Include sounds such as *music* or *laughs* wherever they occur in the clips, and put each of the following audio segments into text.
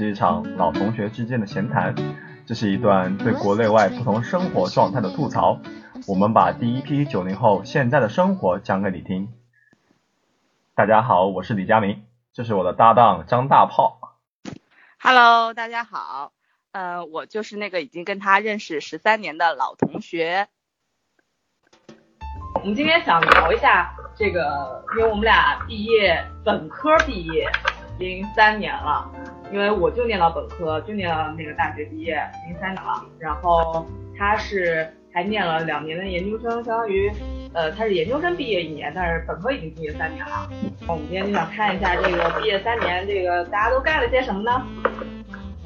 是一场老同学之间的闲谈，这是一段对国内外不同生活状态的吐槽。我们把第一批九零后现在的生活讲给你听。大家好，我是李佳明，这是我的搭档张大炮。Hello，大家好，呃，我就是那个已经跟他认识十三年的老同学。我们今天想聊一下这个，因为我们俩毕业，本科毕业零三年了，因为我就念到本科，就念到那个大学毕业已经三年了，然后他是还念了两年的研究生，相当于，呃，他是研究生毕业一年，但是本科已经毕业三年了。我们今天就想看一下这个毕业三年，这个大家都干了些什么呢？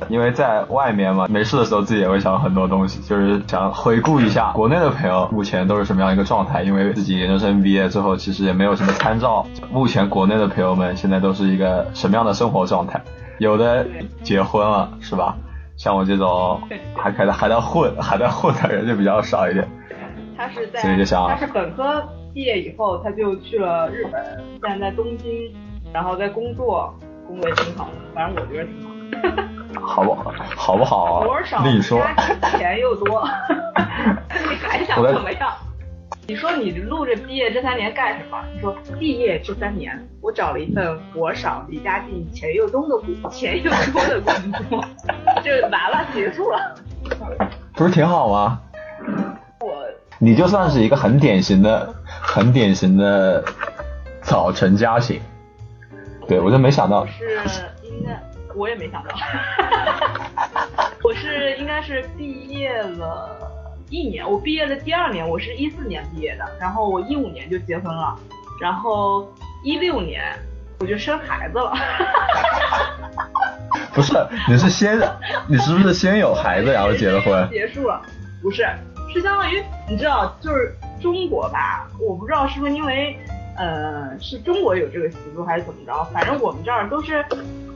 因为在外面嘛，没事的时候自己也会想很多东西，就是想回顾一下国内的朋友目前都是什么样一个状态。因为自己研究生毕业之后，其实也没有什么参照，目前国内的朋友们现在都是一个什么样的生活状态？有的结婚了，是吧？像我这种 *laughs* 还还在还在混还在混的人就比较少一点。他是在所以就想他是本科毕业以后，他就去了日本，现在在东京，然后在工作，工作也挺好的，反正我觉得挺好的。好不好？好不好活儿少，另说。钱又多，你还想我怎么样？你说你录着毕业这三年干什么？你说毕业这三年，我找了一份活儿少、离家近、钱又多的工钱又多的工作，*laughs* 就完了，结束了。不是挺好吗？我你就算是一个很典型的、很典型的早晨家型。对，我就没想到我，是应该，我也没想到，*laughs* 我是应该是毕业了一年，我毕业的第二年，我是一四年毕业的，然后我一五年就结婚了，然后一六年我就生孩子了，*laughs* 不是，你是先，你是不是先有孩子然后结的婚？结束了，不是，是相当于你知道，就是中国吧，我不知道是不是因为呃是中国有这个习俗还是怎么着，反正我们这儿都是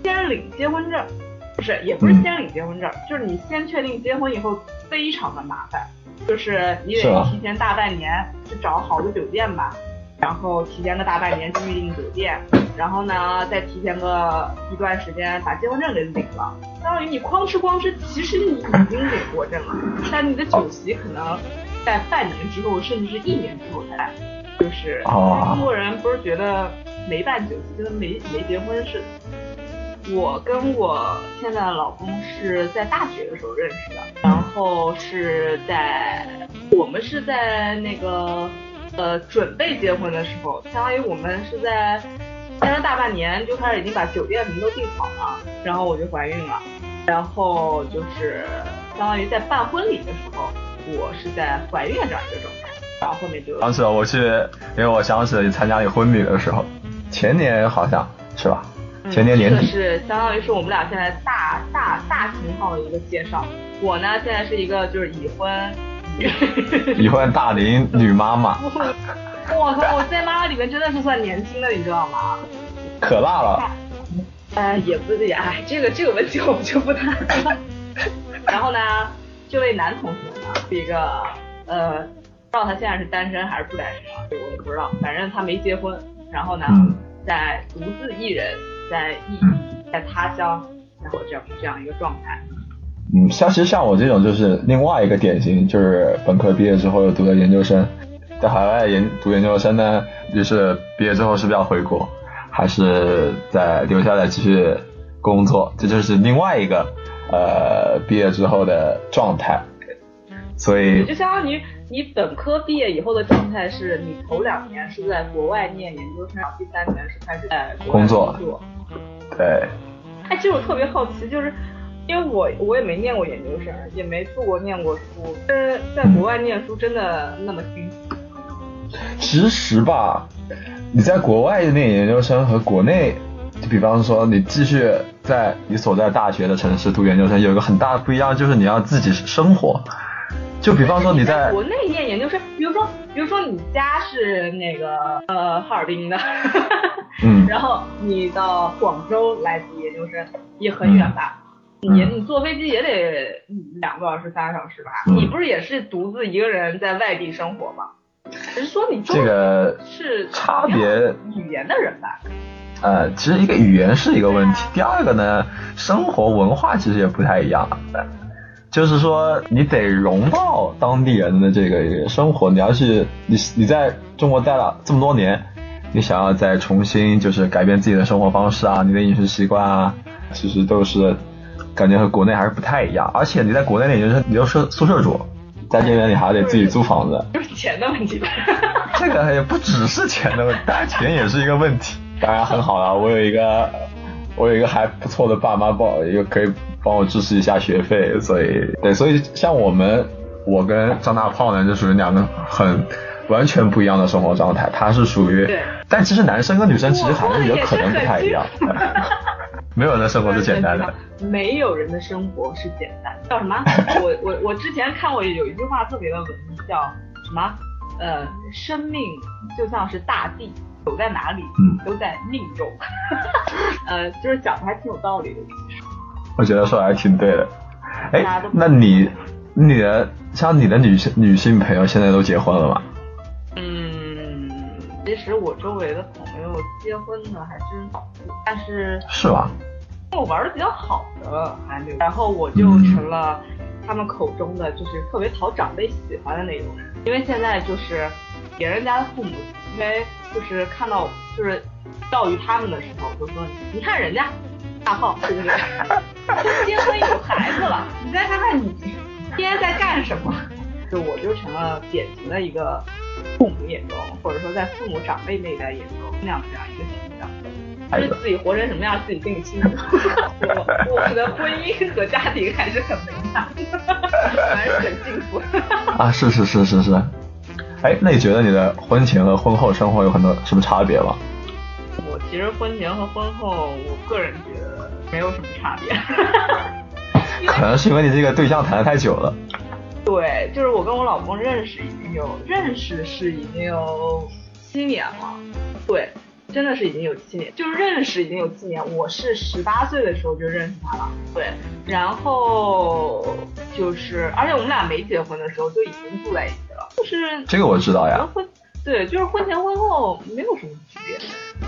先领结婚证，不是，也不是嗯。先领结婚证，就是你先确定结婚以后非常的麻烦，就是你得提前大半年去找好的酒店吧，然后提前个大半年去预定酒店，然后呢再提前个一段时间把结婚证给领了，相当于你哐哧哐哧，其实你已经领过证了，但你的酒席可能在半年之后，甚至是一年之后才来，就是哦中国人不是觉得没办酒席跟没没结婚似的。我跟我现在的老公是在大学的时候认识的，然后是在我们是在那个呃准备结婚的时候，相当于我们是在待了大半年就开始已经把酒店什么都订好了，然后我就怀孕了，然后就是相当于在办婚礼的时候，我是在怀孕这样一个状态，然后后面就当时我去，因为我想起了你参加你婚礼的时候，前年好像是吧？前年年底嗯、是相当于是我们俩现在大大大情况的一个介绍。我呢现在是一个就是已婚，*laughs* 已婚大龄女妈妈，*laughs* 我靠，我在妈妈里面真的是算年轻的，你知道吗？可辣了。呃，也不是，哎，这个这个问题我们就不谈了。*laughs* 然后呢，这位男同学呢是一个呃，不知道他现在是单身还是不单身啊，这个我也不知道，反正他没结婚。然后呢，嗯在独自一人在异在他乡，然后这样这样一个状态。嗯，像其实像我这种就是另外一个典型，就是本科毕业之后又读了研究生，在海外研读研究生呢，就是毕业之后是不是要回国，还是在留下来继续工作？这就是另外一个呃毕业之后的状态。所以就相当于你本科毕业以后的状态是你头两年是在国外念研究生，第三年是开始在工作工作。对，哎，其实我特别好奇，就是因为我我也没念过研究生，也没出国念过书，呃，在国外念书真的那么辛苦？其实吧，你在国外念研究生和国内，就比方说你继续在你所在大学的城市读研究生，有一个很大的不一样，就是你要自己生活。就比方说你在国内念研究生，比如说比如说你家是那个呃哈尔滨的，嗯 *laughs* 然后你到广州来读研究生也很远吧？你嗯你坐飞机也得两个多小时、三个小时吧？嗯你不是也是独自一个人在外地生活吗？只是说你这个是差别语言的人吧？呃，其实一个语言是一个问题，第二个呢，生活文化其实也不太一样。就是说，你得融到当地人的这个生活。你要是你你在中国待了这么多年，你想要再重新就是改变自己的生活方式啊，你的饮食习惯啊，其实都是感觉和国内还是不太一样。而且你在国内，你就是你就是宿舍住，在这边你还得自己租房子，就 *laughs* 是钱的问题。*laughs* 这个也不只是钱的问题，当然钱也是一个问题。当然很好了，我有一个我有一个还不错的爸妈，报一个可以帮我支持一下学费，所以对，所以像我们，我跟张大炮呢，就属于两个很完全不一样的生活状态。他是属于，但其实男生跟女生其实还是有可能不太一样。*laughs* *laughs* 没有人的生活是简单的，没有人的生活是简单。叫什么？我我我之前看过有一句话特别的文艺叫什么？呃，生命就像是大地。走在哪里，都在命中。*laughs* 呃，就是讲的还挺有道理的。我觉得说的还挺对的。哎，那你你的像你的女性女性朋友现在都结婚了吗？嗯，其实我周围的朋友结婚的还真少，但是是吧？我玩的比较好的还没有，然后我就成了他们口中的就是特别讨长辈喜欢的那种人，因为现在就是别人家的父母。因为就是看到就是教育他们的时候，就说你看人家大号是不是结婚有孩子了？你再看看你今天在干什么？就我就成了典型的一个父母眼中，或者说在父母长辈那一代眼中那样这样一个形象。就是自己活成什么样，自己心里清楚。我我的婚姻和家庭还是很美满，*laughs* 还是很幸福。啊，是是是是是。哎，那你觉得你的婚前和婚后生活有很多什么差别吗？我其实婚前和婚后，我个人觉得没有什么差别。*laughs* 可能是因为你这个对象谈的太久了。对，就是我跟我老公认识已经有认识是已经有七年了。对。真的是已经有七年，就是认识已经有七年。我是十八岁的时候就认识他了，对。然后就是，而且我们俩没结婚的时候就已经住在一起了，就是这个我知道呀。婚对，就是婚前婚后没有什么区别，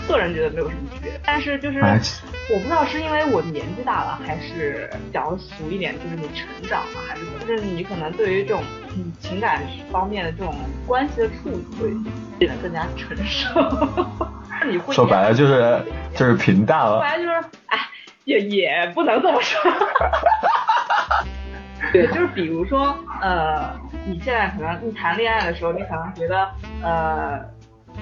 个人觉得没有什么区别。但是就是我不知道是因为我年纪大了，还是讲俗一点，就是你成长了，还是就是你可能对于这种情感方面的这种关系的处理会变得更加成熟。*laughs* 说白了就是就是平淡了。说白了就是，哎，也也不能这么说。*laughs* 对，就是比如说，呃，你现在可能你谈恋爱的时候，你可能觉得，呃，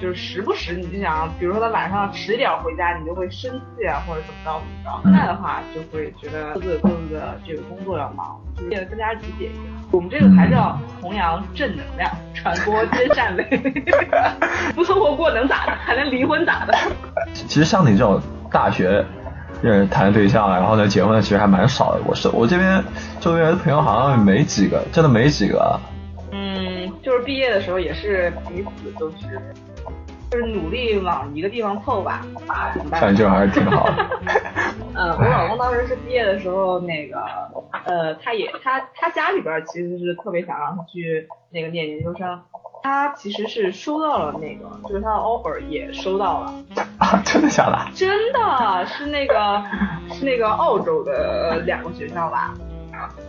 就是时不时你就想，比如说他晚上迟点回家，你就会生气啊，或者怎么着怎么着。现在的话，就会觉得各自各自的这个工作要忙，就变得更加理解一点。我们这个还是要弘扬正能量，传播 *laughs* *laughs* 真善美。不凑合过能咋的？还能离婚咋的？其实像你这种大学认识谈对象，然后呢结婚的，其实还蛮少的。我是我这边周围的朋友好像没几个，真的没几个。嗯，就是毕业的时候也是彼此都是，就是努力往一个地方凑吧。感觉还是挺好的。*laughs* 嗯，我老公当时是毕业的时候，那个呃，他也他他家里边其实是特别想让他去那个念研究生。他其实是收到了那个，就是他的 offer 也收到了啊，真的假的？真的是那个是那个澳洲的两个学校吧？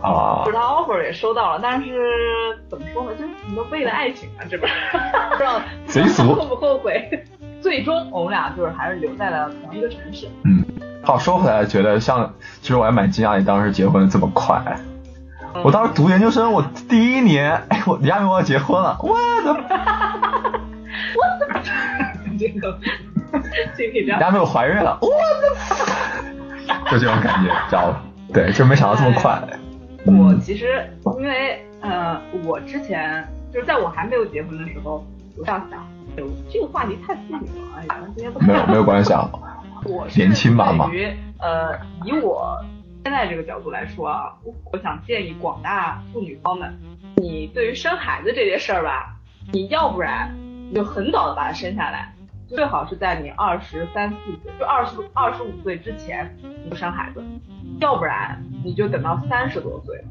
啊，就是他 offer 也收到了，但是怎么说呢？就是什么为了爱情啊，这不是 *laughs* 不知道贼俗，后不后悔？最终我们俩就是还是留在了同一个城市。嗯，话，说回来，觉得像其实我还蛮惊讶你当时结婚这么快。我当时读研究生，我第一年，哎，我亚明我要结婚了，我的，我的，这个，亚明我怀孕了，我的，就这种感觉，知道吧？对，就没想到这么快。我其实因为呃，我之前就是在我还没有结婚的时候，我这样想，这个话题太负面了，哎呀，今天不没有没有关系啊，我年轻嘛嘛。于呃，以我。现在这个角度来说啊，我我想建议广大妇女方们，你对于生孩子这件事儿吧，你要不然你就很早的把它生下来，最好是在你二十三四岁，就二十二十五岁之前你就生孩子，要不然你就等到三十多岁，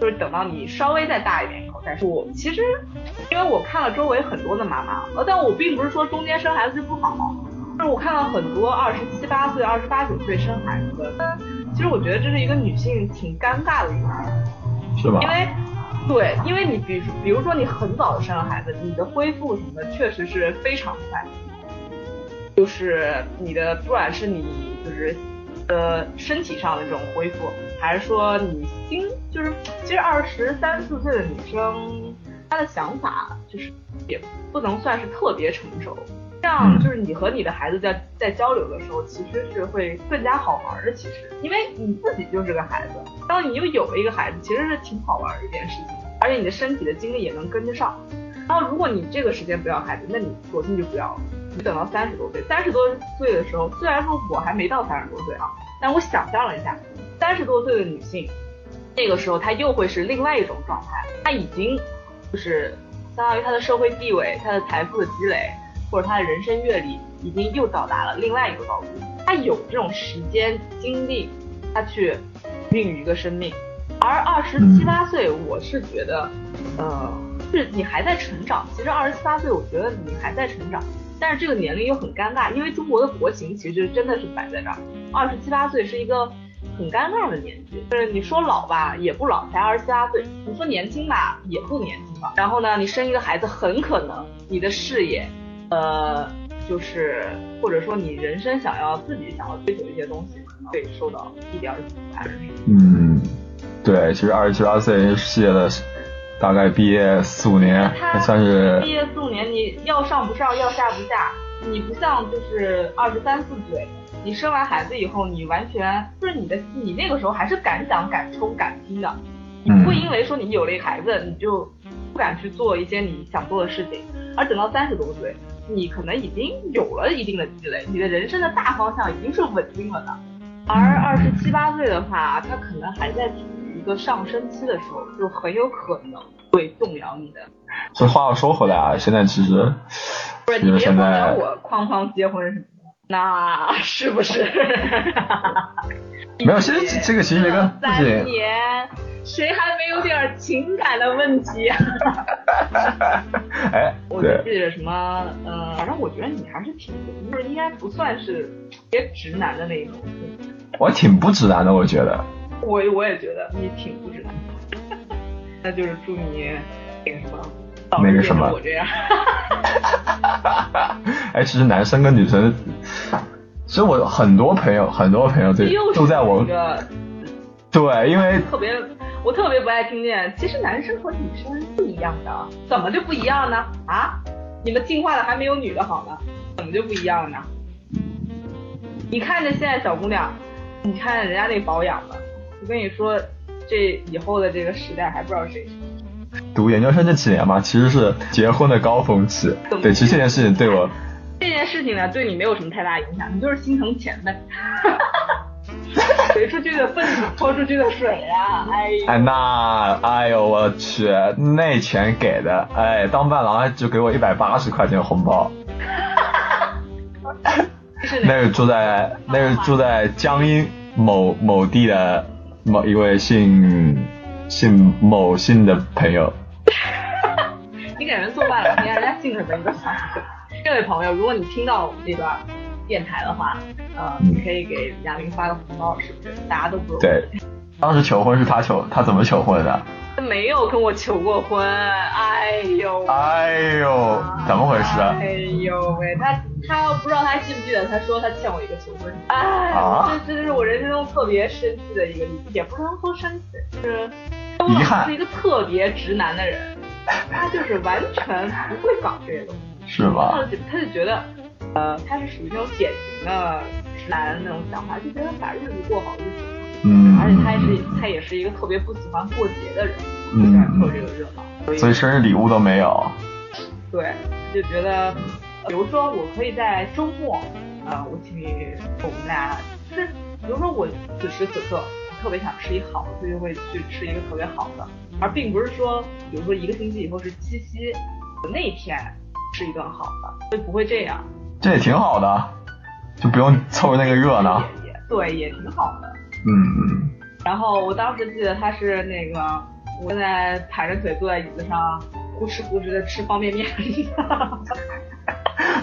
就是等到你稍微再大一点以后再生。我其实因为我看了周围很多的妈妈，呃，但我并不是说中间生孩子就不好，就是我看到很多二十七八岁、二十八九岁生孩子的，其实我觉得这是一个女性挺尴尬的一个点，是吧？因为对，因为你比如比如说你很早的生了孩子，你的恢复什么的确实是非常快，就是你的不管是你就是呃身体上的这种恢复，还是说你心，就是其实二十三四岁的女生，她的想法就是也不能算是特别成熟。这样就是你和你的孩子在在交流的时候，其实是会更加好玩的。其实，因为你自己就是个孩子，当你又有了一个孩子，其实是挺好玩的一件事情，而且你的身体的精力也能跟得上。然后，如果你这个时间不要孩子，那你索性就不要了。你等到三十多岁，三十多岁的时候，虽然说我还没到三十多岁啊，但我想象了一下，三十多岁的女性，那个时候她又会是另外一种状态，她已经就是相当于她的社会地位、她的财富的积累。或者他的人生阅历已经又到达了另外一个高度，他有这种时间精力，他去孕育一个生命。而二十七八岁，我是觉得，呃，是你还在成长。其实二十七八岁，我觉得你还在成长，但是这个年龄又很尴尬，因为中国的国情其实真的是摆在这儿。二十七八岁是一个很尴尬的年纪，就是你说老吧也不老，才二十七八岁；你说年轻吧也不年轻吧。然后呢，你生一个孩子，很可能你的事业。呃，就是或者说你人生想要自己想要追求一些东西，可能会受到一点阻碍。嗯，对，其实二十七八岁事业的大概毕业四五年，还算是毕业四五年，你要上不上，要下不下，你不像就是二十三四岁，你生完孩子以后，你完全就是你的，你那个时候还是敢想敢冲敢拼的，你不会因为说你有了一个孩子，你就不敢去做一些你想做的事情，而等到三十多岁。你可能已经有了一定的积累，你的人生的大方向已经是稳定了的。而二十七八岁的话，他可能还在处于一个上升期的时候，就很有可能会动摇你的。这话又说回来啊，现在其实不是你别管我哐哐结婚什么的，那是不是？没有，其实这个其实跟 *laughs* 三年。谁还没有点情感的问题？*laughs* 哎，我记得什么？嗯，反正我觉得你还是挺，就是应该不算是特别直男的那种。我挺不直男的，我觉得。我我也觉得你挺不直男。*laughs* 那就是祝你那个什么，那个什么，我这样。*laughs* 哎，其实男生跟女生，其实我很多朋友，很多朋友都都在我。对，因为特别。我特别不爱听见，其实男生和女生不一样的，怎么就不一样呢？啊，你们进化的还没有女的好呢，怎么就不一样了呢？你看着现在小姑娘，你看人家那保养的，我跟你说，这以后的这个时代还不知道谁。读研究生这几年嘛，其实是结婚的高峰期。对，其实这件事情对我，这件事情呢，对你没有什么太大影响，你就是心疼钱呗。*laughs* 推出去的粪，泼出去的水呀！哎，哎那，哎呦我去，那钱给的，哎，当伴郎就给我一百八十块钱红包。那是住在那是住在江阴某某地的某一位姓姓某姓的朋友。*laughs* 你给人做伴郎，人家姓什么？你都想这位朋友，如果你听到我们这段。电台的话，呃，你可以给亚明发个红包，是不是？大家都不容易。对，当时求婚是他求，他怎么求婚的？他没有跟我求过婚，哎呦，哎呦，怎么回事啊？哎呦喂，他他不知道他记不记得，他说他欠我一个求婚，哎，这这是我人生中特别生气的一个，也不能说生气，就是遗憾，是一个特别直男的人，他就是完全不会搞这些东西，是吗？他就觉得。呃，他是属于那种典型的直男那种想法，就觉得把日子过好就行了。嗯，而且他也是他也是一个特别不喜欢过节的人，不喜欢凑这个热闹，所以生日礼物都没有。对，就觉得，比如说我可以在周末，呃，我请你我们俩，就是比如说我此时此刻特别想吃一好的，所以就会去吃一个特别好的，而并不是说，比如说一个星期以后是七夕的那天吃一顿好的，所以不会这样。这也挺好的，就不用凑那个热闹。也对，也挺好的。嗯嗯。然后我当时记得他是那个，我现在盘着腿坐在椅子上，呼哧呼哧的吃方便面。*laughs*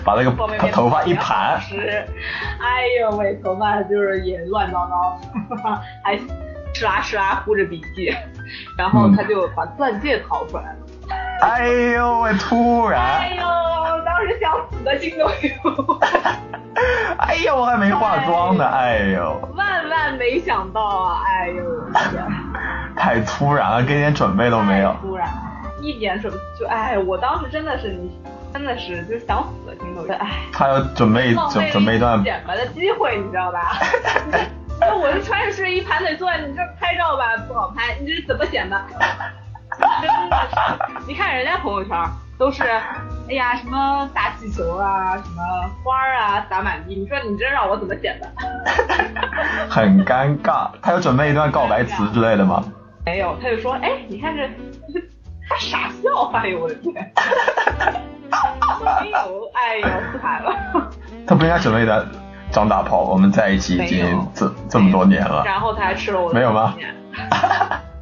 把那个方便面头发一盘，吃，哎呦喂，头发就是也乱糟糟，还哧啦哧啦呼着鼻涕，然后他就把钻戒掏出来了。哎呦喂，突然，哎呦，当时想死的心都有。哎呦，我还没化妆呢，哎呦，万万没想到啊，哎呦，*laughs* 太突然了，跟点准备都没有。突然，一点准就哎，我当时真的是你，真的是就想死的心都有，哎。*laughs* 他要准备准准备一段显摆的机会，你知道吧？*laughs* 那我就穿着睡衣盘腿坐，你这拍照吧不好拍，你这怎么显摆？真的是，你看人家朋友圈都是，哎呀什么打气球啊，什么花啊洒满地，你说你这让我怎么显摆？*laughs* 很尴尬。他有准备一段告白词之类的吗？没有，他就说，哎，你看这，他傻笑，哎呦我的天！*laughs* 没有，哎呦惨了。他不应该准备一段张大炮，我们在一起已经这这么多年了。然后他还吃了我的没有吗？*laughs*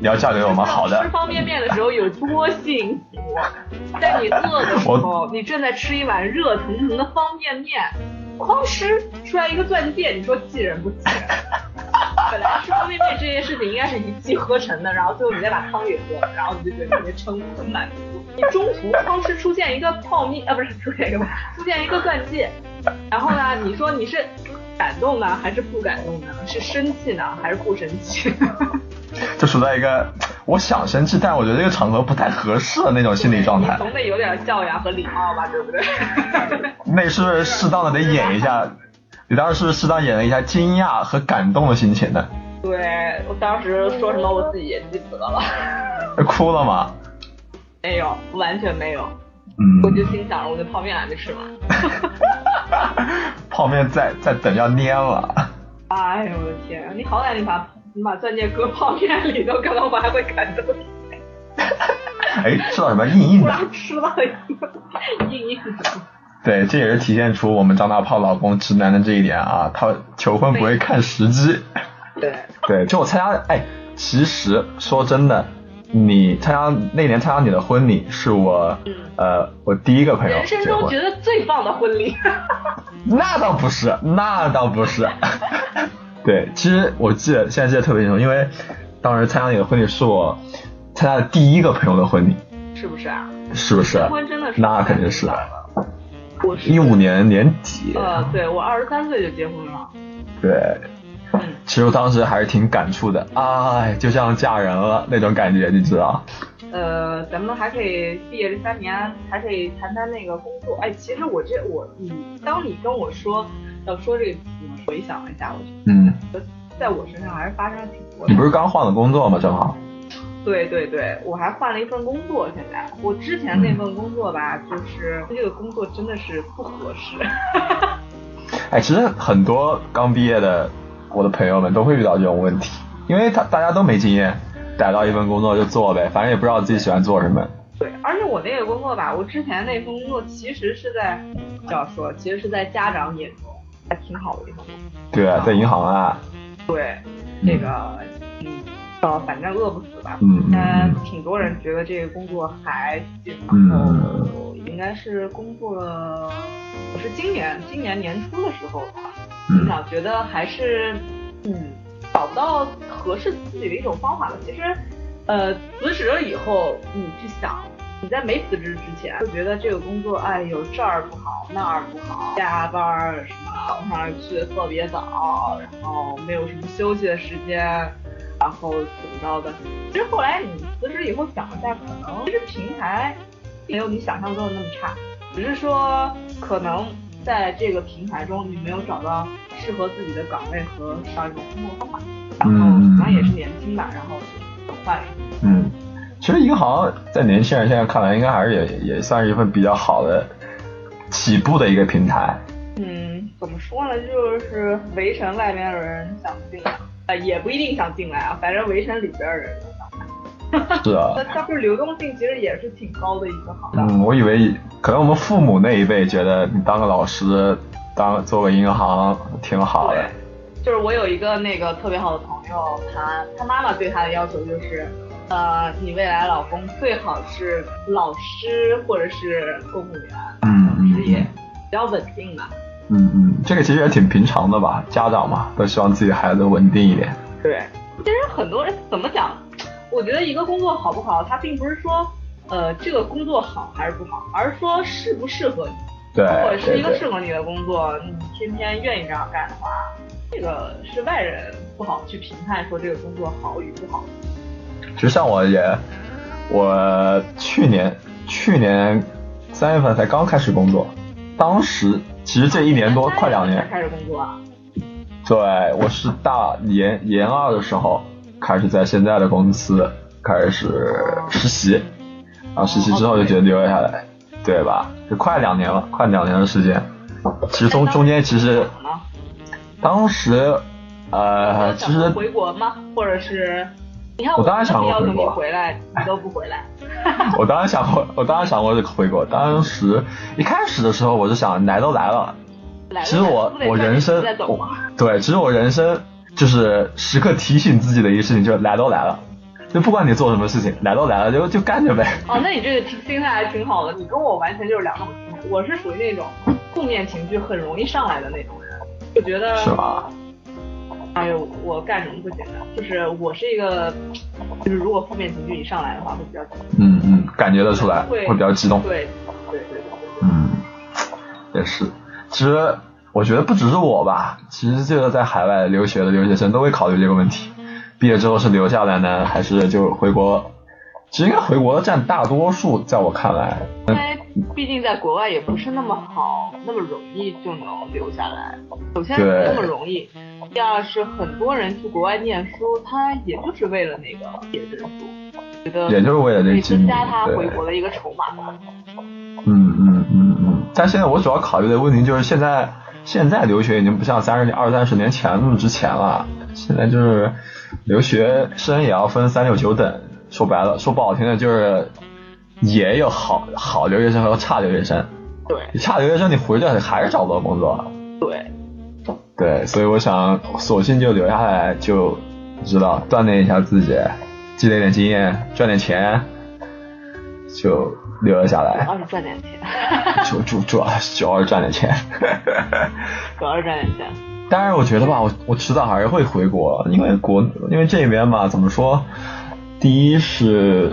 你要嫁给我吗？好的。吃方便面的时候有多幸福，在你饿的时候，你正在吃一碗热腾腾的方便面，哐吃出来一个钻戒，你说气人不气人？*laughs* 本来吃方便面这件事情应该是一气呵成的，然后最后你再把汤给喝了，然后你就觉得特别撑很满足。你中途哐吃出现一个泡面啊，不是出现一个 *laughs* 出现一个钻戒，然后呢，你说你是感动呢还是不感动呢？是生气呢还是不生气？就处在一个我想生气，但我觉得这个场合不太合适的那种心理状态。总得有点教养和礼貌吧，对不对？*laughs* 那是不是适当的得演一下？你当时是不是适当演了一下惊讶和感动的心情呢？对我当时说什么我自己也记不得了。*laughs* 哭了吗？没有，完全没有。嗯。我就心想着我的泡面还没吃完。*laughs* 泡面在在等要蔫了。哎呦我的天！你好歹你把你把钻戒搁泡面里头，可能我还会感动。哎，吃到什么硬硬的？吃到一个硬硬的。对，这也是体现出我们张大炮老公直男的这一点啊，他求婚不会看时机。对。*laughs* 对，就我参加，哎，其实说真的，你参加那年参加你的婚礼，是我，呃，我第一个朋友人生中觉得最棒的婚礼。*laughs* 那倒不是，那倒不是。*laughs* 对，其实我记得现在记得特别清楚，因为当时参加你的婚礼是我参加的第一个朋友的婚礼。是不是啊？是不是？结婚真的是那肯定是。我一五年年底。呃，对我二十三岁就结婚了。对。嗯。其实我当时还是挺感触的，哎，就像嫁人了那种感觉，你知道？呃，咱们还可以毕业这三年，还可以谈谈那个工作。哎，其实我这我你，当你跟我说要说这个，回想了一下，我觉得，嗯，在我身上还是发生了挺多。你不是刚换了工作吗？正好。对对对，我还换了一份工作。现在我之前那份工作吧，就是这个工作真的是不合适。哎，其实很多刚毕业的我的朋友们都会遇到这种问题，因为他大家都没经验，逮到一份工作就做呗，反正也不知道自己喜欢做什么。对，而且我那个工作吧，我之前那份工作其实是在，这样说，其实是在家长眼中还挺好的工作。对啊，在银行啊。对，这个，嗯。呃，反正饿不死吧。嗯嗯。挺多人觉得这个工作还行，然后应该是工作了，我是今年今年年初的时候吧，想觉得还是嗯找不到合适自己的一种方法了。其实，呃，辞职了以后，你去想，你在没辞职之前就觉得这个工作，哎呦这儿不好那儿不好，加班什么早上去的特别早，然后没有什么休息的时间。然后怎么着的？其实后来你辞职以后想一下，可能其实平台没有你想象中的那么差，只是说可能在这个平台中你没有找到适合自己的岗位和上一种工作方法，然后可能也是年轻吧，然后很快。嗯，其实银行在年轻人现在看来，应该还是也也算是一份比较好的起步的一个平台。嗯，怎么说呢？就是围城外面的人想进来。也不一定想进来啊，反正围城里边的人是啊，那它不是流动性其实也是挺高的一个行当。嗯，我以为可能我们父母那一辈觉得你当个老师，当做个银行挺好的。就是我有一个那个特别好的朋友，他他妈妈对他的要求就是，呃，你未来老公最好是老师或者是公务员。嗯。职业比较稳定吧。嗯嗯，这个其实也挺平常的吧，家长嘛都希望自己孩子稳定一点。对，其实很多人怎么讲？我觉得一个工作好不好，它并不是说呃这个工作好还是不好，而是说适不适合你。对，如果是一个适合你的工作，你天天愿意这样干的话，这个是外人不好去评判说这个工作好与不好。其实像我也，我去年去年三月份才刚开始工作，当时其实这一年多快两年才，开始工作啊？对我是大研研二的时候开始在现在的公司开始实习，然后实习之后就决定留下来，对吧？就快两年了，快两年的时间。其实中中间其实？当时呃，其实回国吗？或者是你看我当然想过回国回来，你都不回来。*laughs* 我当然想过，我当然想过回国。当时一开始的时候，我就想来都来了。来其实我我人生？对，其实我人生就是时刻提醒自己的一个事情，就是来都来了，就不管你做什么事情，来都来了，就就干着呗。哦，那你这个心态还挺好的，你跟我完全就是两种心态。我是属于那种负面情绪很容易上来的那种人，就觉得是吧？哎呦，我干什么不简单？就是我是一个，就是如果负面情绪一上来的话，会比较嗯嗯，感觉得出来，会会比较激动。对对对对对。嗯，也是。其实我觉得不只是我吧，其实这个在海外留学的留学生都会考虑这个问题。毕业之后是留下来呢，还是就回国？其实应该回国的占大多数，在我看来。因为毕竟在国外也不是那么好，那么容易就能留下来。首先对不那么容易，第二是很多人去国外念书，他也就是为了那个毕业证书，觉得也就是为了这可以增加他回国的一个筹码吧。嗯嗯嗯嗯，但现在我主要考虑的问题就是现在现在留学已经不像三十年二三十年前那么值钱了，现在就是留学生也要分三六九等，说白了说不好听的就是也有好好留学生和差留学生，对你差留学生你回去还是找不到工作，对，对，所以我想索性就留下来，就知道锻炼一下自己，积累点经验，赚点钱，就留了下来主。要是赚点钱，主主主要 *laughs* 主要是赚点钱。主要是赚点钱。但是，我觉得吧，我我迟早还是会回国，因为国因为这边吧，怎么说？第一是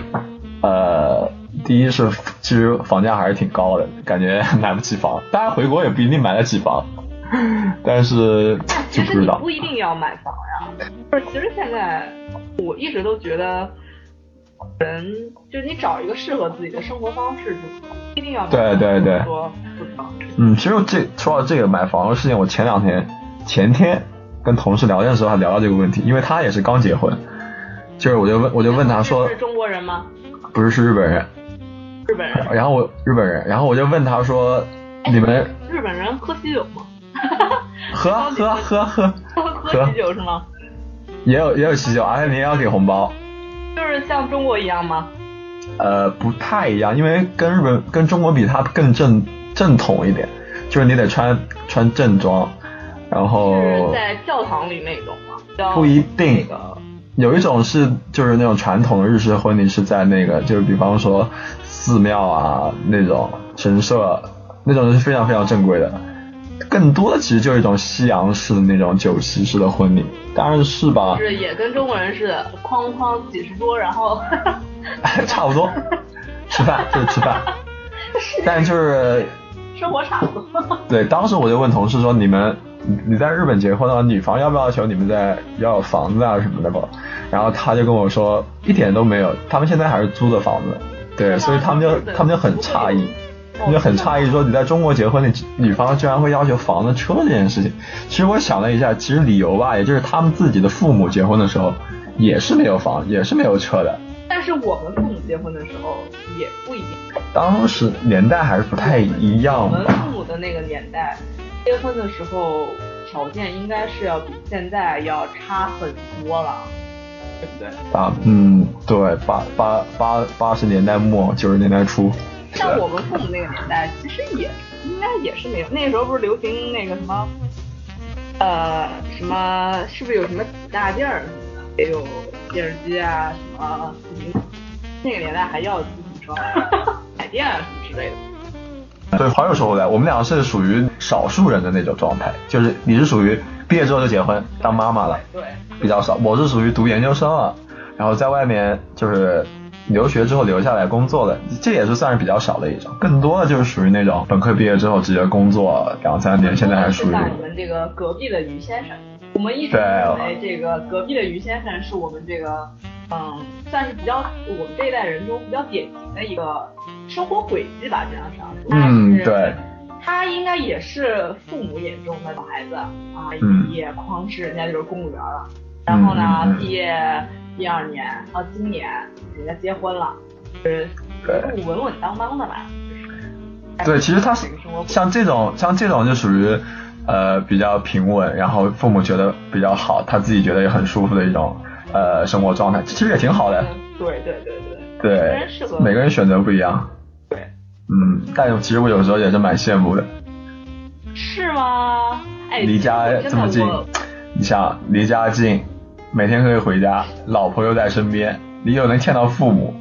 呃，第一是其实房价还是挺高的，感觉买不起房。当然，回国也不一定买得起房，*laughs* 但是其实你就不知道。不一定要买房呀，就是其实现在我一直都觉得，人就是你找一个适合自己的生活方式就一定要买对对对。嗯，其实这说到这个买房的事情，我前两天前天跟同事聊天的时候还聊到这个问题，因为他也是刚结婚，就是我就问我就问他说是，中国人吗？不是是日本人，日本人？然后我日本人，然后我就问他说，你们日本人喝喜酒吗？*laughs* 喝 *laughs* 喝喝喝，喝喜酒是吗？也有也有喜酒，而且你也要给红包。就是像中国一样吗？呃，不太一样，因为跟日本跟中国比，它更正正统一点，就是你得穿穿正装，然后是在教堂里那种吗？不一定那个有一种是就是那种传统的日式婚礼是在那个就是比方说寺庙啊那种神社那种是非常非常正规的，更多的其实就是一种西洋式的那种酒席式的婚礼，当然是吧。就，是也跟中国人似的，哐哐几十桌，然后 *laughs* 差不多，吃饭就是吃饭，*laughs* 但就是生活差不多。对，当时我就问同事说：“你们你你在日本结婚的话，女方要不要求你们在要有房子啊什么的吧？”然后他就跟我说：“一点都没有，他们现在还是租的房子。”对，所以他们就他们就很诧异，他们就很诧异说：“你在中国结婚，你女方居然会要求房子、车这件事情。”其实我想了一下，其实理由吧，也就是他们自己的父母结婚的时候也是没有房，也是没有车的。但是我们父母结婚的时候也不一定，当时年代还是不太一样我们。父母的那个年代，结婚的时候条件应该是要比现在要差很多了，对不对？啊，嗯，对，八八八八十年代末九十年代初，像我们父母那个年代，其实也应该也是没有，那时候不是流行那个什么，呃，什么是不是有什么几大件儿什么的，也有电视机啊，什么那个年代还要自行车、*laughs* 彩电啊什么之类的。对，好友说回来，我们俩是属于少数人的那种状态，就是你是属于毕业之后就结婚当妈妈了，对，比较少。我是属于读研究生了，然后在外面就是留学之后留下来工作的，这也是算是比较少的一种。更多的就是属于那种本科毕业之后直接工作两三年，现在还属于我们这个隔壁的于先生，我们一直对认为这个隔壁的于先生是我们这个嗯，算是比较我们这一代人中比较典型的一个生活轨迹吧，这样上。他是嗯对。他应该也是父母眼中的小孩子啊，嗯一毕业哐是人家就是公务员了，然后呢毕业第二年到今年人家结婚了，就是稳稳当当的吧。对，其实他像这种像这种就属于呃比较平稳，然后父母觉得比较好，他自己觉得也很舒服的一种呃生活状态，其实也挺好的。嗯对对对对，对每个人选择不一样。对。嗯，但其实我有时候也是蛮羡慕的，是吗？哎，离家这么近，你想离家近，每天可以回家，老婆又在身边，你又能见到父母，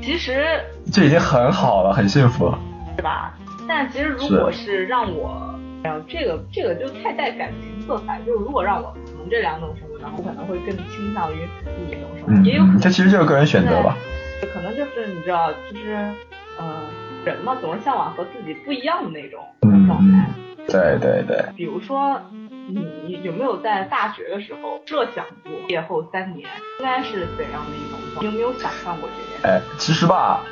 其实这已经很好了，很幸福了。是吧？但其实如果是让我，哎呀，这个这个就太带感情色彩。就是如果让我从这两种然后可能会更倾向于一种生活，嗯也有可，能这其实就是个人选择吧。可能就是你知道，就是呃，人嘛，总是向往和自己不一样的那种嗯状态。对对对，比如说，你有没有在大学的时候设想过毕业后三年应该是怎样的一种状态？你有没有想象过这件事？哎，其实吧，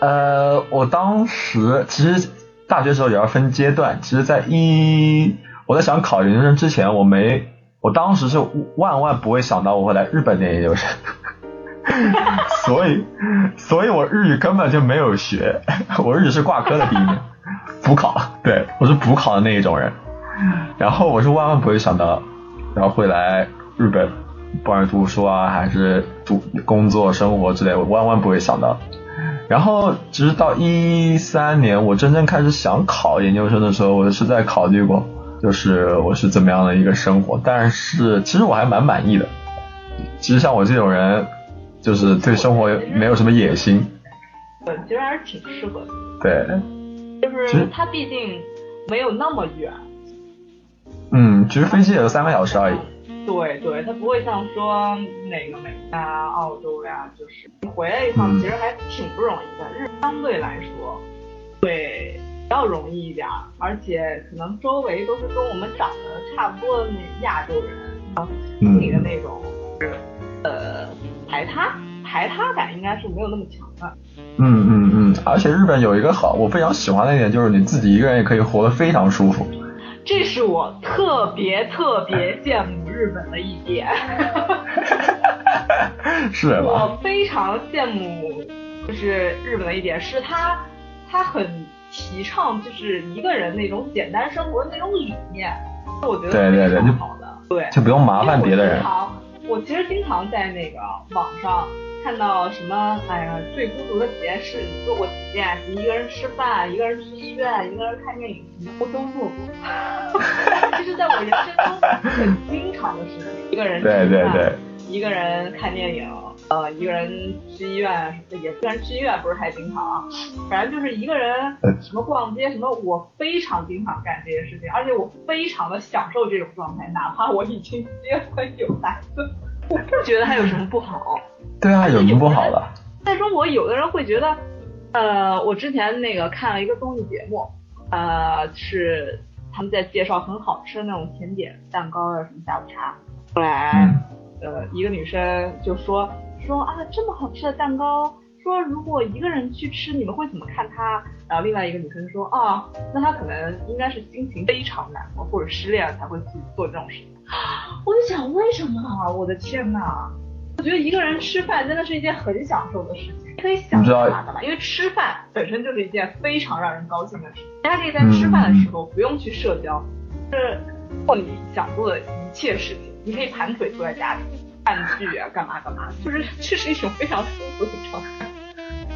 呃，我当时其实大学时候也要分阶段。其实，在一我在想考研究生之前，我没，我当时是万万不会想到我会来日本念研究生，所以，所以我日语根本就没有学，我日语是挂科的第一年，补考，对我是补考的那一种人。然后我是万万不会想到，然后会来日本，不管是读书啊，还是读工作、生活之类，我万万不会想到。然后直到一三年，我真正开始想考研究生的时候，我是在考虑过，就是我是怎么样的一个生活。但是其实我还蛮满意的。其实像我这种人，就是对生活没有什么野心。对，其实还是挺适合的。对，就是它毕竟没有那么远。嗯，其实飞机也就三个小时而已。对对，它不会像说哪个美啊、澳洲呀，就是你回来一趟，嗯其实还挺不容易的。日相对来说会比较容易一点，而且可能周围都是跟我们长得差不多的那亚洲人，啊，心里的那种呃排他排他感应该是没有那么强的。嗯嗯嗯，而且日本有一个好，我非常喜欢的一点就是你自己一个人也可以活得非常舒服。这是我特别特别羡慕日本的一点。*laughs* 是吧？我非常羡慕，就是日本的一点是他，他很提倡就是一个人那种简单生活的那种理念，我觉得非常好的，对，就不用麻烦别的人我经。常，我其实经常在那个网上看到什么，哎呀，最孤独的几件事，你做过几件？你一个人吃饭，一个人去医院，一个人看电影，什么我都做过。*laughs* 这是在我人生中很经常的事情，一个人吃饭，对对对，一个人看电影，呃，一个人去医院，也虽然去医院不是太经常啊，反正就是一个人什么逛街什么，我非常经常干这些事情，而且我非常的享受这种状态，哪怕我已经结婚有孩子，我不觉得它有什么不好。对啊，有什么不好的？在中国，有的人会觉得，呃，我之前那个看了一个综艺节目，呃，是他们在介绍很好吃的那种甜点、蛋糕啊，什么下午茶。后来，嗯呃，一个女生就说说啊，这么好吃的蛋糕，说如果一个人去吃，你们会怎么看他？然后另外一个女生说啊，那他可能应该是心情非常难过或者失恋了才会去做这种事情。我就想，为什么啊？我的天呐！我觉得一个人吃饭真的是一件很享受的事情，可以想干嘛干嘛，因为吃饭本身就是一件非常让人高兴的事情。大家可以在吃饭的时候不用去社交，是做你想做的一切事情，你可以盘腿坐在家里看剧啊，干嘛干嘛，就是这是一种非常舒服的状态。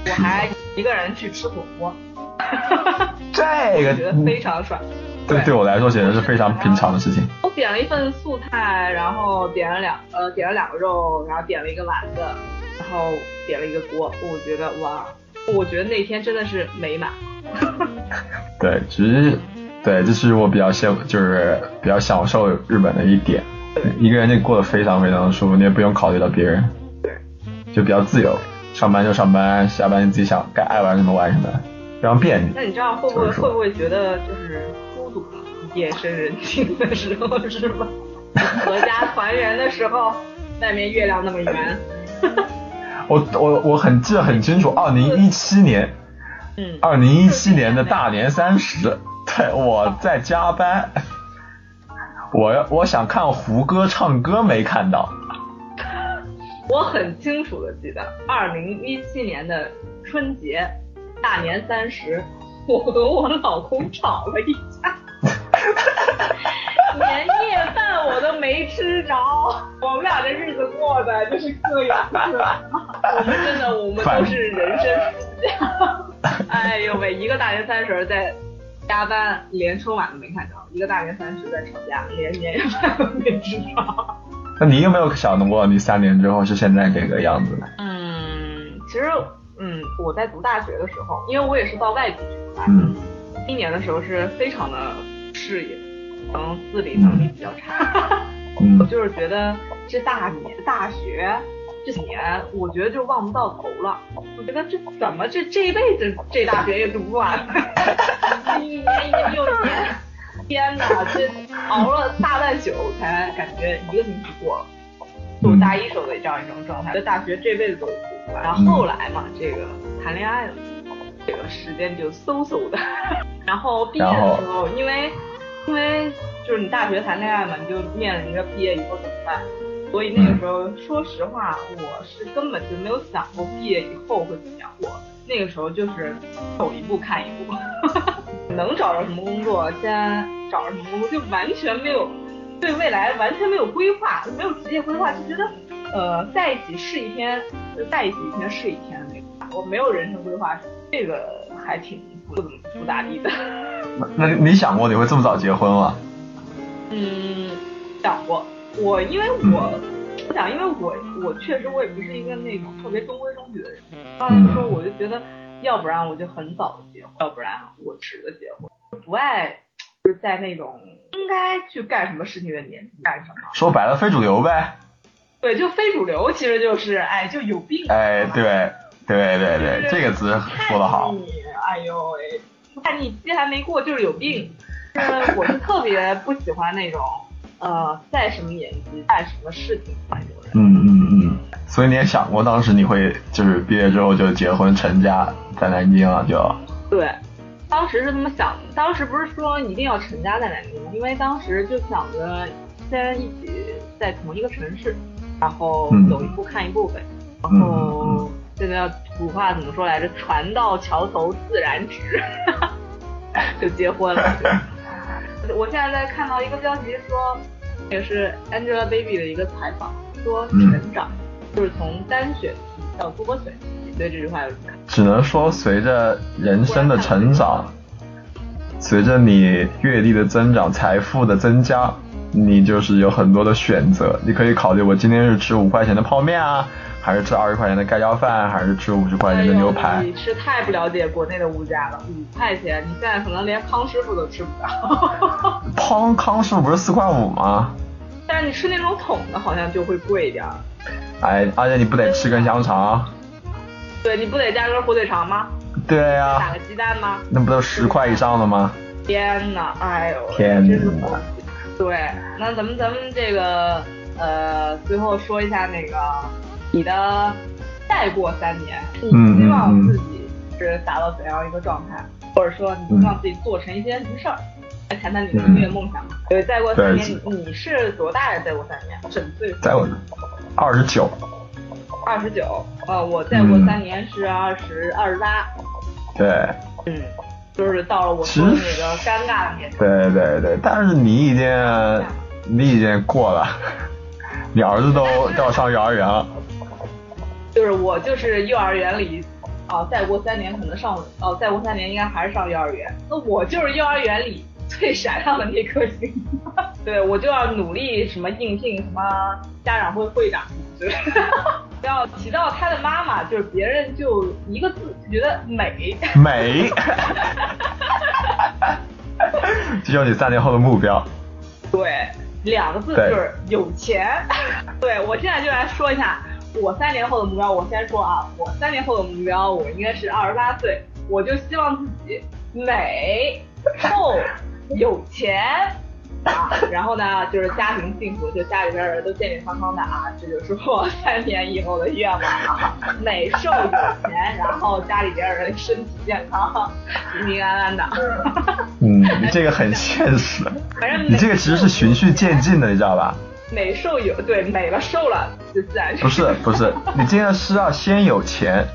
我还一个人去吃火锅，*laughs* 这个觉得非常爽。对对我来说简直是非常平常的事情。我点了一份素菜，然后点了两呃点了两个肉，然后点了一个丸子，然后点了一个锅。我觉得哇，我觉得那天真的是美满。对，其实对，这是我比较羡，就是比较享受日本的一点，一个人就过得非常非常的舒服，你也不用考虑到别人，对，就比较自由，上班就上班，下班你自己想该爱玩什么玩什么，非常便利。那你这样会不会会不会觉得就是孤独？夜深人静的时候是吧？合家团圆的时候，*laughs* 外面月亮那么圆。我我我很记得很清楚，二零一七年，嗯，二零一七年的大年三十，对，我在加班，我我想看胡歌唱歌没看到，我很清楚的记得，二零一七年的春节大年三十，*laughs* 我和我老公吵了一架，*laughs* 年夜饭我都没吃着，我们俩这日子过的就是各有各的，我们真的我们都是人生输家。*laughs* 哎呦喂，一个大年三十在加班，连春晚都没看着；一个大年三十在吵架，连年夜饭都没吃着。那你有没有想过你三年之后是现在这个样子呢？嗯，其实，嗯，我在读大学的时候，因为我也是到外地去读大学，嗯一年的时候是非常的适应，可能自理能力比较差。*laughs* 我嗯就是觉得这大年大学这几年，我觉得就望不到头了。我觉得这怎么这这一辈子这大学也读不完，一年一年又一年，*laughs* 天哪，这熬了大半宿才感觉一个星期过了。就我大一时候的这样一种状态，在大学这辈子都读不完。然后后来嘛，这个谈恋爱了，这个时间就嗖嗖的。然后毕业的时候，因为因为就是你大学谈恋爱嘛，你就面临着毕业以后怎么办。所以那个时候，说实话，我是根本就没有想过毕业以后会怎么样。我那个时候就是走一步看一步，*laughs* 能找着什么工作先找着什么工作，就完全没有对未来完全没有规划，没有职业规划，就觉得呃在一起是一天，就在一起一天是一天的那种。我没有人生规划，这个还挺不怎么不咋地的。那那你你想过你会这么早结婚吗？嗯，想过。我因为我我想，因为我我确实我也不是一个那种特别中规中矩的人。当时说我就觉得，要不然我就很早的结婚，要不然我迟的结婚，不爱就是在那种应该去干什么事情的年纪干什么。说白了，非主流呗。对，就非主流，其实就是哎，就有病。哎，对对对对，这个词说的好哎呦喂，叛逆期还没过就是有病。就是我是特别不喜欢那种呃，在什么年纪干什么事情的那种人。嗯嗯嗯。所以你也想过当时你会就是毕业之后就结婚成家在南京了就？对，当时是这么想的。当时不是说一定要成家在南京吗？因为当时就想着先一起在同一个城市，然后嗯走一步看一步呗。然嗯后现在土话怎么说来着？船到桥头自然直，*laughs* 就结婚了。*laughs* 我现在在看到一个标题说，也是 Angelababy 的一个采访，说嗯成长、就是从单选题到多选题。你对这句话有什么看法？只能说随着人生的成长，随着你阅历的增长、财富的增加，你就是有很多的选择。你可以考虑我今天是吃五块钱的泡面啊，还是吃二十块钱的盖浇饭，还是吃五十块钱的牛排哎。你是太不了解国内的物价了，五块钱，你现在可能连康师傅都吃不到。*laughs* 康康师傅不是四块五吗？但是你吃那种桶的，好像就会贵一点儿。哎，而且你不得吃根香肠？对，你不得加根火腿肠吗？对呀、打个鸡蛋吗？那不都十块以上的吗？天呐，哎呦，天真是呐对，那咱们咱们这个呃，最后说一下那个你的再过三年，你嗯希望自己是达到怎样一个状态，或者说你希望自己做成一些什么事儿？来谈谈你的音乐梦想吧。对，再过三年，你是多大呀？再过三年，整岁数？在我二十九，二十九。呃，我再过三年是二十二十八。对嗯，就是到了我说的那个尴尬的年纪。对对对，但是你已经你已经过了，你儿子都都要上幼儿园了。就是我就是幼儿园里，啊，再过三年可能上，哦，再过三年应该还是上幼儿园。那我就是幼儿园里 *laughs* 最闪亮的那颗星。*laughs* 对，我就要努力什么应聘什么家长会会长之类的。不 *laughs* 要提到他的妈妈，就是别人就一个字就觉得美。美。这就是你三年后的目标。对，两个字就是有钱。对我现在就来说一下我三年后的目标。我先说啊，我三年后的目标，我应该是二十八岁，我就希望自己美、瘦、有钱。啊，然后呢，就是家庭幸福，就家里边人都健健康康的啊，这就是我三年以后的愿望啊，美瘦有钱，然后家里边人身体健康，平平安安的。嗯，你这个很现实。反正你这个其实是循序渐进的，你知道吧？美瘦有对美了瘦了就自然。不是不是，你这个是要先有钱，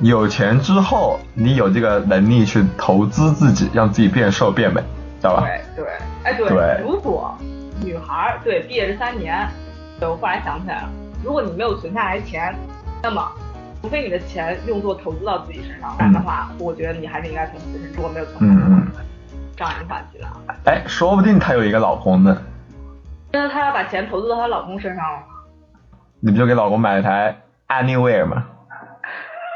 有钱之后你有这个能力去投资自己，让自己变瘦变美，知道吧？对对。哎，对，如果女孩对毕业这三年，我忽然想起来了，如果你没有存下来钱，那么除非你的钱用作投资到自己身上，不然的话，我觉得你还是应该存自身。如果没有存，嗯嗯，上一个话题了。哎，说不定他有一个老公呢。那她要把钱投资到她老公身上了。你不就给老公买了台 Anywhere 吗？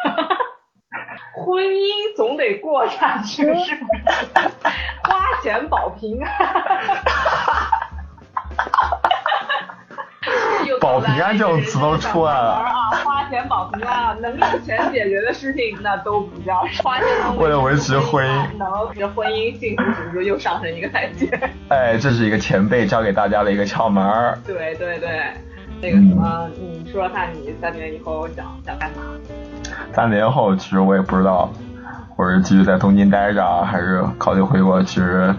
*laughs* 婚姻总得过下去，是不是？*laughs* 花钱保平安。保平安这种词都出来了啊！花钱保平安，能用钱解决的事情那都不叫花钱。为了维持婚姻，*laughs* 能维持婚姻幸福指数又上升一个台阶。哎，这是一个前辈教给大家的一个窍门儿。对对对，那个什么，你说说看你三年以后想想干嘛？三年后，其实我也不知道，我是继续在东京待着，还是考虑回国。其实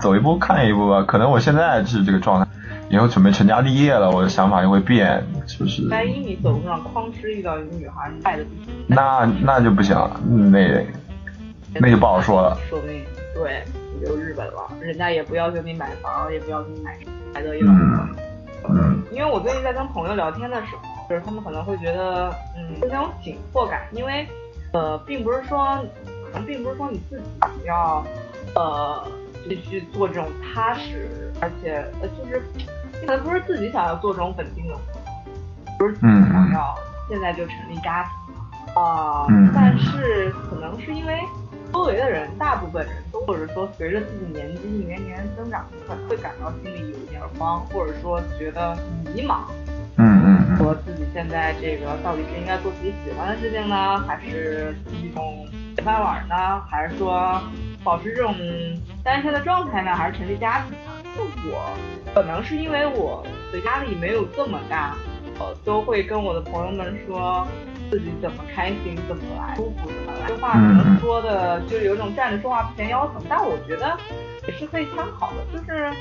走一步看一步吧。可能我现在是这个状态，以后准备成家立业了，我的想法就会变。是不是。万一你走路上哐哧遇到一个女孩，你爱的不行。那那就不行了，那那就不好说了。说不定对，你就日本了，人家也不要求你买房，也不要求你买买得一了。嗯。因为我最近在跟朋友聊天的时候。就是他们可能会觉得，嗯，有那种紧迫感，因为，呃，并不是说，可能并不是说你自己要，呃，必须做这种踏实，而且，呃，就是可能不是自己想要做这种稳定的，不是自己想要现在就成立家庭，啊，但是可能是因为周围的人，大部分人都或者说随着自己年纪一年年增长，可能会感到心里有一点慌，或者说觉得迷茫。嗯嗯，说自己现在这个到底是应该做自己喜欢的事情呢，还是一种铁饭碗呢，还是说保持这种单身的状态呢，还是成立家庭呢？就我可能是因为我的压力没有这么大，呃，都会跟我的朋友们说自己怎么开心怎么来，舒服怎么来。这话可能说的就有种站着说话不嫌腰疼，但我觉得也是可以参考的。就是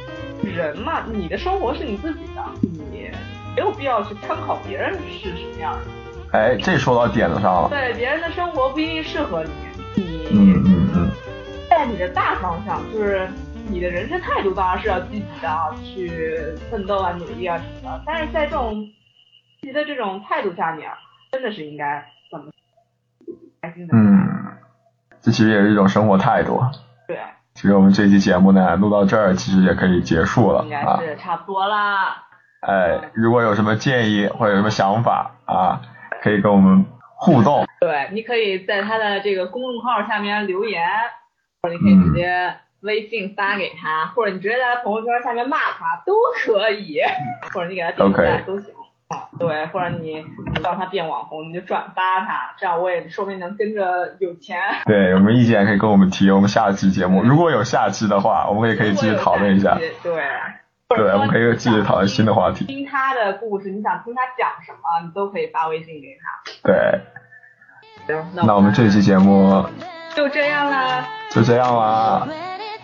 人嘛，你的生活是你自己的，你。没有必要去参考别人是什么样的。哎，这说到点子上了。对，别人的生活不一定适合你。你嗯嗯嗯，在你的大方向，就是你的人生态度，当然是要积极的啊，去奋斗啊、努力啊什么的。但是在这种积极的这种态度下面，真的是应该怎么开心？嗯，这其实也是一种生活态度。对。其实我们这期节目呢，录到这儿，其实也可以结束了。应该是差不多啦。哎，如果有什么建议或者有什么想法啊，可以跟我们互动。对，你可以在他的这个公众号下面留言，或者你可以直接微信发给他，或者你直接在他朋友圈下面骂他都可以，或者你给他点赞都行。对，或者你让他变网红，你就转发他，这样我也说不定能跟着有钱。对，有什么意见可以跟我们提，我们下期节目如果有下期的话，我们也可以继续讨论一下。对。对，我们可以继续讨论新的话题。听他的故事，你想听他讲什么，你都可以发微信给他。对。行，那我们这期节目就这样啦。就这样啦。